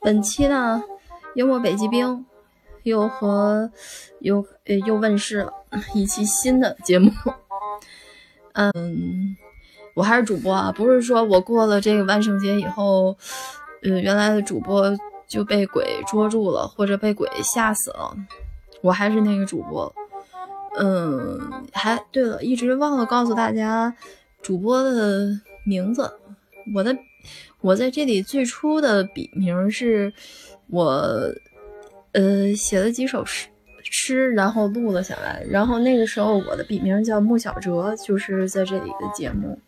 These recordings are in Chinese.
本期呢，幽默北极冰又和又又问世了一期新的节目。嗯，我还是主播啊，不是说我过了这个万圣节以后，呃，原来的主播就被鬼捉住了，或者被鬼吓死了，我还是那个主播。嗯，还对了，一直忘了告诉大家主播的名字，我的。我在这里最初的笔名是我，呃，写了几首诗诗，然后录了下来。然后那个时候我的笔名叫穆小哲，就是在这里的节目。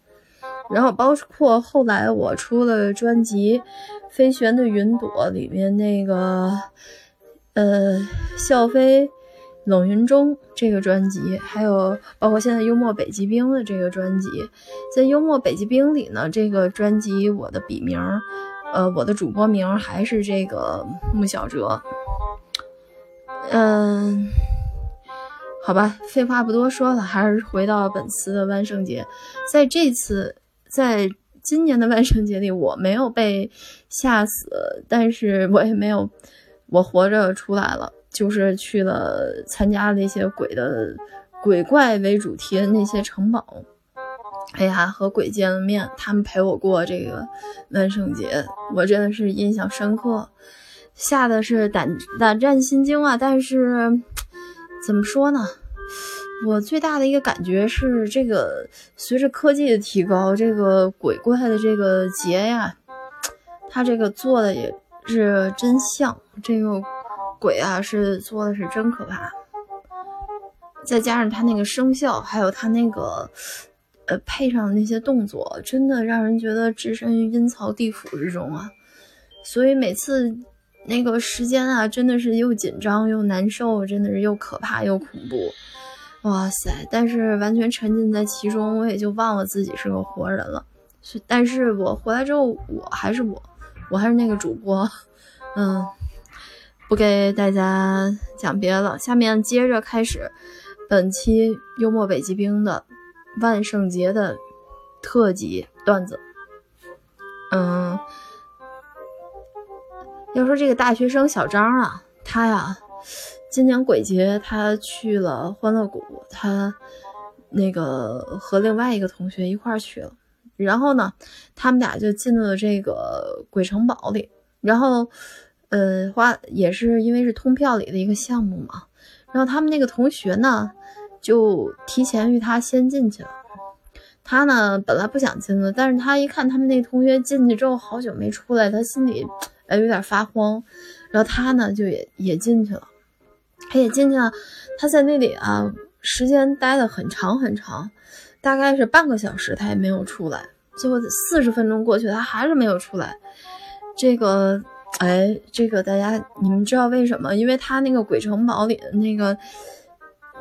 然后包括后来我出了专辑《飞旋的云朵》里面那个，呃，笑飞。冷云中这个专辑，还有包括现在幽默北极冰的这个专辑，在幽默北极冰里呢，这个专辑我的笔名，呃，我的主播名还是这个穆小哲。嗯，好吧，废话不多说了，还是回到本次的万圣节。在这次，在今年的万圣节里，我没有被吓死，但是我也没有，我活着出来了。就是去了参加那些鬼的鬼怪为主题的那些城堡，哎呀，和鬼见了面，他们陪我过这个万圣节，我真的是印象深刻，吓得是胆胆战心惊啊！但是怎么说呢，我最大的一个感觉是，这个随着科技的提高，这个鬼怪的这个节呀，它这个做的也是真像这个。鬼啊，是做的是真可怕，再加上他那个声效，还有他那个，呃，配上的那些动作，真的让人觉得置身于阴曹地府之中啊！所以每次那个时间啊，真的是又紧张又难受，真的是又可怕又恐怖，哇塞！但是完全沉浸在其中，我也就忘了自己是个活人了。但是我回来之后，我还是我，我还是那个主播，嗯。不给大家讲别的，下面接着开始本期幽默北极冰的万圣节的特辑段子。嗯，要说这个大学生小张啊，他呀，今年鬼节他去了欢乐谷，他那个和另外一个同学一块去了，然后呢，他们俩就进了这个鬼城堡里，然后。呃，花也是因为是通票里的一个项目嘛，然后他们那个同学呢，就提前于他先进去了。他呢本来不想进的，但是他一看他们那同学进去之后好久没出来，他心里呃有点发慌。然后他呢就也也进去了，他也进去了。他在那里啊，时间待的很长很长，大概是半个小时，他也没有出来。最后四十分钟过去，他还是没有出来。这个。哎，这个大家你们知道为什么？因为他那个鬼城堡里的那个、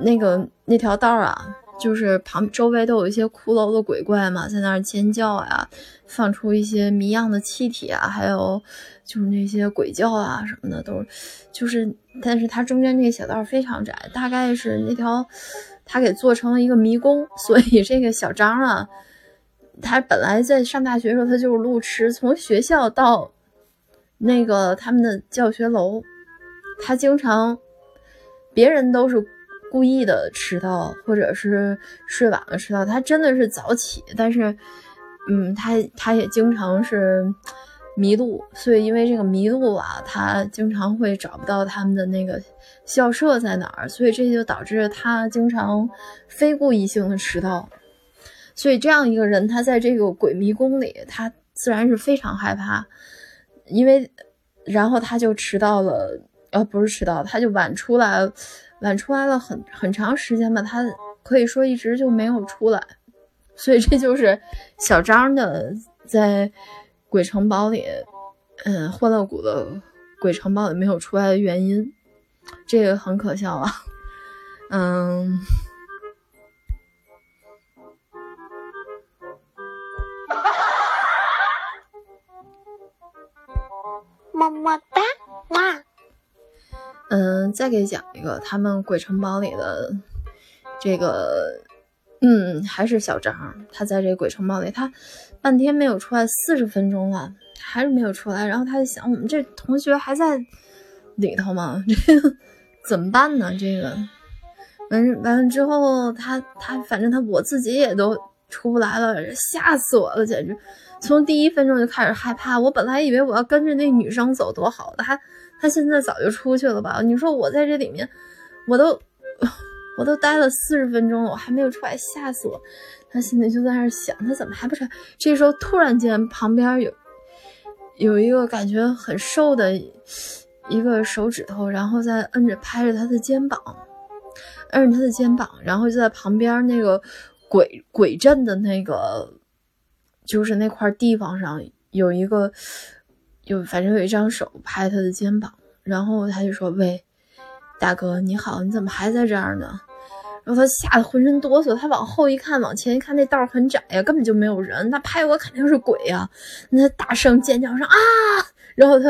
那个那条道啊，就是旁周围都有一些骷髅的鬼怪嘛，在那尖叫呀，放出一些谜样的气体啊，还有就是那些鬼叫啊什么的，都就是，但是它中间那个小道非常窄，大概是那条他给做成了一个迷宫，所以这个小张啊，他本来在上大学的时候他就是路痴，从学校到。那个他们的教学楼，他经常，别人都是故意的迟到，或者是睡晚了迟到，他真的是早起，但是，嗯，他他也经常是迷路，所以因为这个迷路啊，他经常会找不到他们的那个校舍在哪儿，所以这就导致他经常非故意性的迟到，所以这样一个人，他在这个鬼迷宫里，他自然是非常害怕。因为，然后他就迟到了，呃，不是迟到，他就晚出来，晚出来了很很长时间吧，他可以说一直就没有出来，所以这就是小张的在鬼城堡里，嗯，欢乐谷的鬼城堡里没有出来的原因，这个很可笑啊，嗯。么么哒哇！嗯，再给讲一个他们鬼城堡里的这个嗯，还是小张，他在这鬼城堡里，他半天没有出来，四十分钟了，还是没有出来。然后他就想，我们这同学还在里头吗？这个怎么办呢？这个完完了之后，他他反正他我自己也都出不来了，吓死我了，简直从第一分钟就开始害怕。我本来以为我要跟着那女生走多好的，他他现在早就出去了吧？你说我在这里面，我都。我都待了四十分钟了，我还没有出来，吓死我！他心里就在那想，他怎么还不出来？这时候突然间旁边有有一个感觉很瘦的一个手指头，然后在摁着拍着他的肩膀，摁着他的肩膀，然后就在旁边那个鬼鬼镇的那个就是那块地方上有一个有反正有一张手拍他的肩膀，然后他就说：“喂，大哥你好，你怎么还在这儿呢？”然后他吓得浑身哆嗦，他往后一看，往前一看，那道很窄呀，根本就没有人。他拍我肯定是鬼呀！那大声尖叫声啊！然后他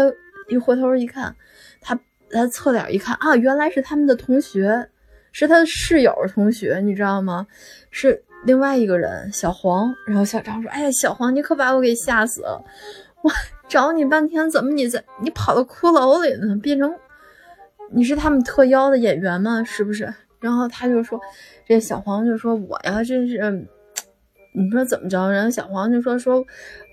一回头一看，他他侧脸一看啊，原来是他们的同学，是他的室友同学，你知道吗？是另外一个人，小黄。然后小张说：“哎呀，小黄，你可把我给吓死了！我找你半天，怎么你在你跑到骷髅里呢？变成你是他们特邀的演员吗？是不是？”然后他就说：“这小黄就说我呀，真是，你说怎么着？”然后小黄就说：“说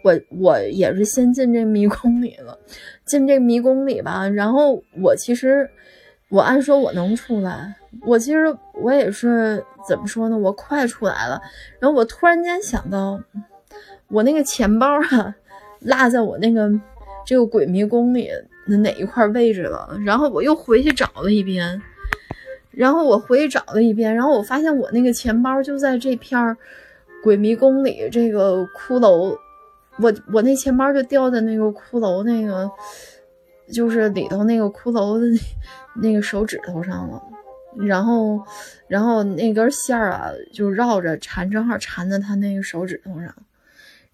我我也是先进这迷宫里了，进这迷宫里吧。然后我其实我按说我能出来，我其实我也是怎么说呢？我快出来了。然后我突然间想到，我那个钱包啊，落在我那个这个鬼迷宫里的哪一块位置了？然后我又回去找了一遍。”然后我回去找了一遍，然后我发现我那个钱包就在这片鬼迷宫里这个骷髅，我我那钱包就掉在那个骷髅那个，就是里头那个骷髅的那个手指头上了，然后然后那根线儿啊就绕着缠，正好缠在他那个手指头上，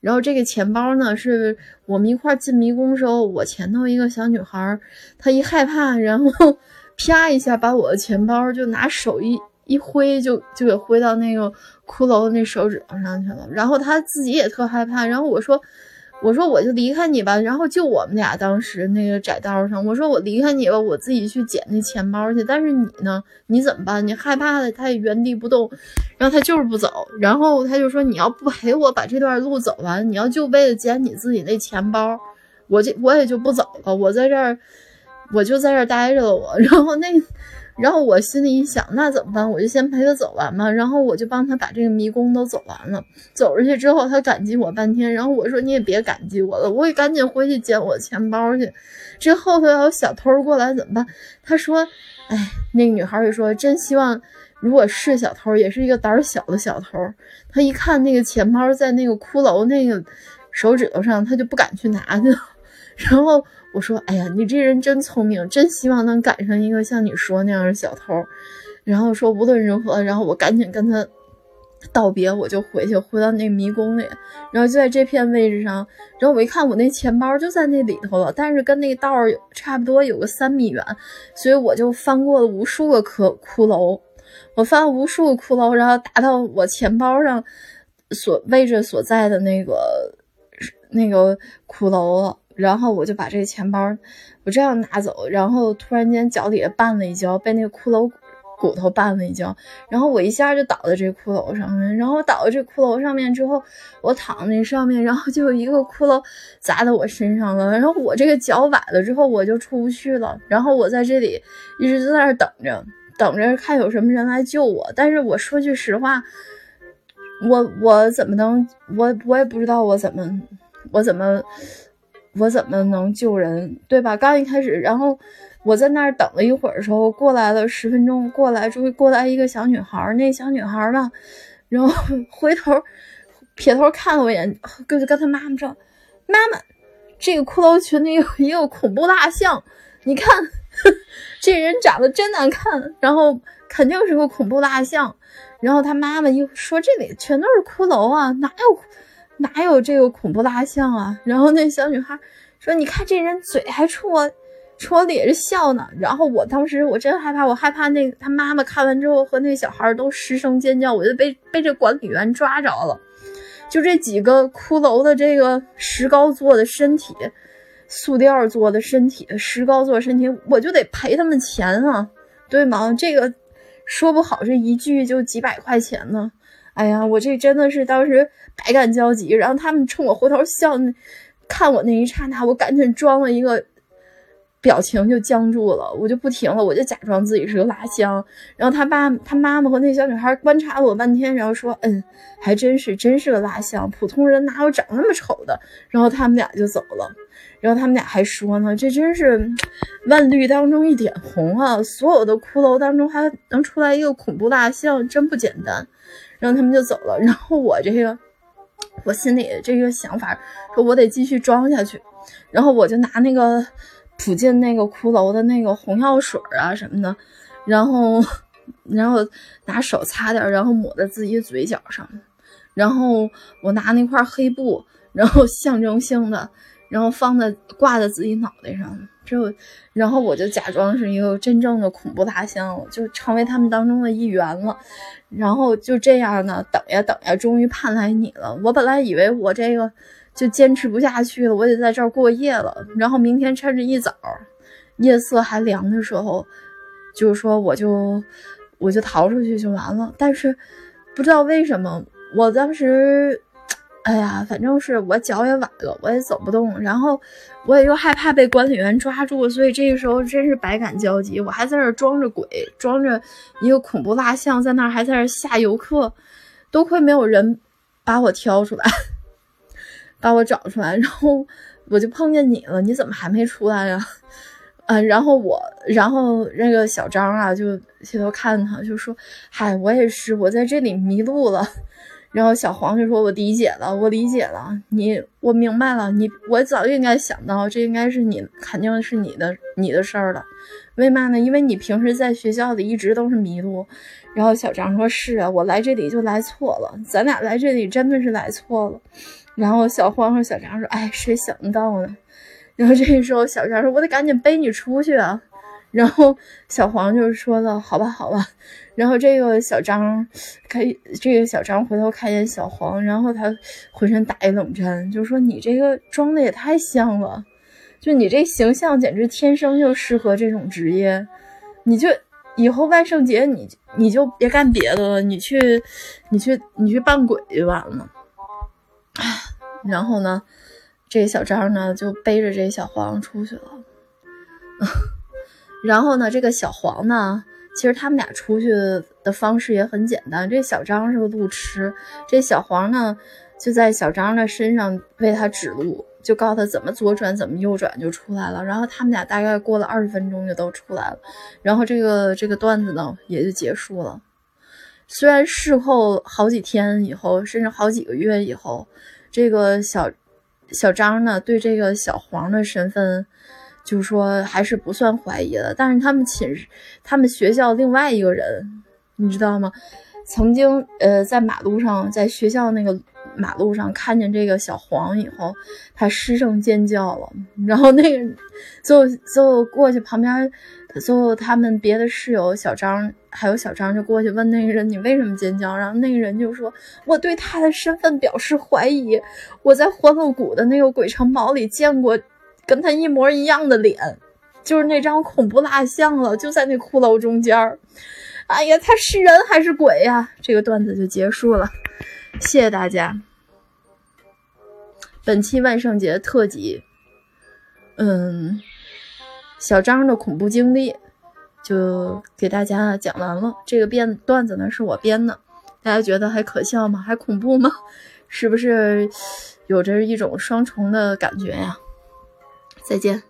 然后这个钱包呢是我们一块进迷宫时候，我前头一个小女孩，她一害怕，然后。啪一下，把我的钱包就拿手一一挥，就就给挥到那个骷髅的那手指头上去了。然后她自己也特害怕。然后我说：“我说我就离开你吧。”然后就我们俩当时那个窄道上，我说我离开你吧，我自己去捡那钱包去。但是你呢？你怎么办？你害怕的，他也原地不动。然后他就是不走。然后他就说：“你要不陪我把这段路走完，你要就为了捡你自己那钱包，我就我也就不走了。我在这儿。”我就在这儿待着了，我，然后那，然后我心里一想，那怎么办？我就先陪他走完嘛，然后我就帮他把这个迷宫都走完了。走出去之后，他感激我半天，然后我说你也别感激我了，我也赶紧回去捡我钱包去。这后头要有小偷过来怎么办？他说，哎，那个女孩也说，真希望如果是小偷，也是一个胆小的小偷。他一看那个钱包在那个骷髅那个手指头上，他就不敢去拿去了。然后。我说：“哎呀，你这人真聪明，真希望能赶上一个像你说那样的小偷。”然后说无论如何，然后我赶紧跟他道别，我就回去，回到那迷宫里。然后就在这片位置上，然后我一看，我那钱包就在那里头了，但是跟那个道儿差不多有个三米远，所以我就翻过了无数个骷骷髅，我翻了无数个骷髅，然后达到我钱包上所位置所在的那个那个骷髅了。然后我就把这个钱包，我这样拿走，然后突然间脚底下绊了一跤，被那个骷髅骨头绊了一跤，然后我一下就倒在这骷髅上面，然后倒在这骷髅上面之后，我躺那上面，然后就有一个骷髅砸在我身上了，然后我这个脚崴了之后我就出不去了，然后我在这里一直在那儿等着，等着看有什么人来救我，但是我说句实话，我我怎么能，我我也不知道我怎么，我怎么。我怎么能救人，对吧？刚一开始，然后我在那儿等了一会儿的时候，过来了十分钟，过来终于过来一个小女孩，那小女孩吧，然后回头撇头看了我一眼，跟跟她妈妈说：“妈妈，这个骷髅群里有一个恐怖大象，你看这人长得真难看，然后肯定是个恐怖大象。”然后他妈妈又说：“这里全都是骷髅啊，哪有？”哪有这个恐怖大象啊？然后那小女孩说：“你看这人嘴还冲我，冲我咧着笑呢。然后我当时我真害怕，我害怕那他妈妈看完之后和那小孩都失声尖叫，我就被被这管理员抓着了。就这几个骷髅的这个石膏做的身体，塑料做的身体，石膏做身体，我就得赔他们钱啊，对吗？这个说不好，这一句就几百块钱呢。哎呀，我这真的是当时百感交集。然后他们冲我回头笑，看我那一刹那，我赶紧装了一个。表情就僵住了，我就不停了，我就假装自己是个蜡像。然后他爸、他妈妈和那小女孩观察我半天，然后说：“嗯，还真是，真是个蜡像，普通人哪有长那么丑的？”然后他们俩就走了。然后他们俩还说呢：“这真是万绿当中一点红啊！所有的骷髅当中还能出来一个恐怖蜡像，真不简单。”然后他们就走了。然后我这个，我心里这个想法，说我得继续装下去。然后我就拿那个。附近那个骷髅的那个红药水啊什么的，然后，然后拿手擦点，然后抹在自己嘴角上，然后我拿那块黑布，然后象征性的，然后放在挂在自己脑袋上，之后，然后我就假装是一个真正的恐怖大象，就成为他们当中的一员了，然后就这样呢，等呀等呀，终于盼来你了。我本来以为我这个。就坚持不下去了，我得在这儿过夜了。然后明天趁着一早，夜色还凉的时候，就是说我就我就逃出去就完了。但是不知道为什么，我当时，哎呀，反正是我脚也崴了，我也走不动。然后我也又害怕被管理员抓住，所以这个时候真是百感交集。我还在那儿装着鬼，装着一个恐怖蜡像，在那儿还在那儿吓游客，多亏没有人把我挑出来。把我找出来，然后我就碰见你了，你怎么还没出来呀？嗯，然后我，然后那个小张啊，就回头看他，就说：“嗨，我也是，我在这里迷路了。”然后小黄就说：“我理解了，我理解了，你，我明白了，你，我早就应该想到，这应该是你，肯定是你的，你的事儿了。为嘛呢？因为你平时在学校里一直都是迷路。”然后小张说：“是啊，我来这里就来错了，咱俩来这里真的是来错了。”然后小黄和小张说：“哎，谁想得到呢？”然后这个时候，小张说：“我得赶紧背你出去啊！”然后小黄就说了：“好吧，好吧。”然后这个小张看，这个小张回头看见小黄，然后他浑身打一冷战，就说：“你这个装的也太像了，就你这形象简直天生就适合这种职业，你就以后万圣节你你就别干别的了，你去你去你去扮鬼就完了。”然后呢，这小张呢就背着这小黄出去了。然后呢，这个小黄呢，其实他们俩出去的方式也很简单。这小张是个路痴，这小黄呢就在小张的身上为他指路，就告诉他怎么左转，怎么右转就出来了。然后他们俩大概过了二十分钟就都出来了。然后这个这个段子呢也就结束了。虽然事后好几天以后，甚至好几个月以后，这个小小张呢对这个小黄的身份，就说还是不算怀疑的。但是他们寝室、他们学校另外一个人，你知道吗？曾经呃在马路上，在学校那个马路上看见这个小黄以后，他失声尖叫了。然后那个就就过去旁边。最后，他们别的室友小张还有小张就过去问那个人：“你为什么尖叫？”然后那个人就说：“我对他的身份表示怀疑。我在欢乐谷的那个鬼城堡里见过跟他一模一样的脸，就是那张恐怖蜡像了，就在那骷髅中间。哎呀，他是人还是鬼呀？”这个段子就结束了，谢谢大家。本期万圣节特辑，嗯。小张的恐怖经历就给大家讲完了。这个编段子呢是我编的，大家觉得还可笑吗？还恐怖吗？是不是有着一种双重的感觉呀？再见。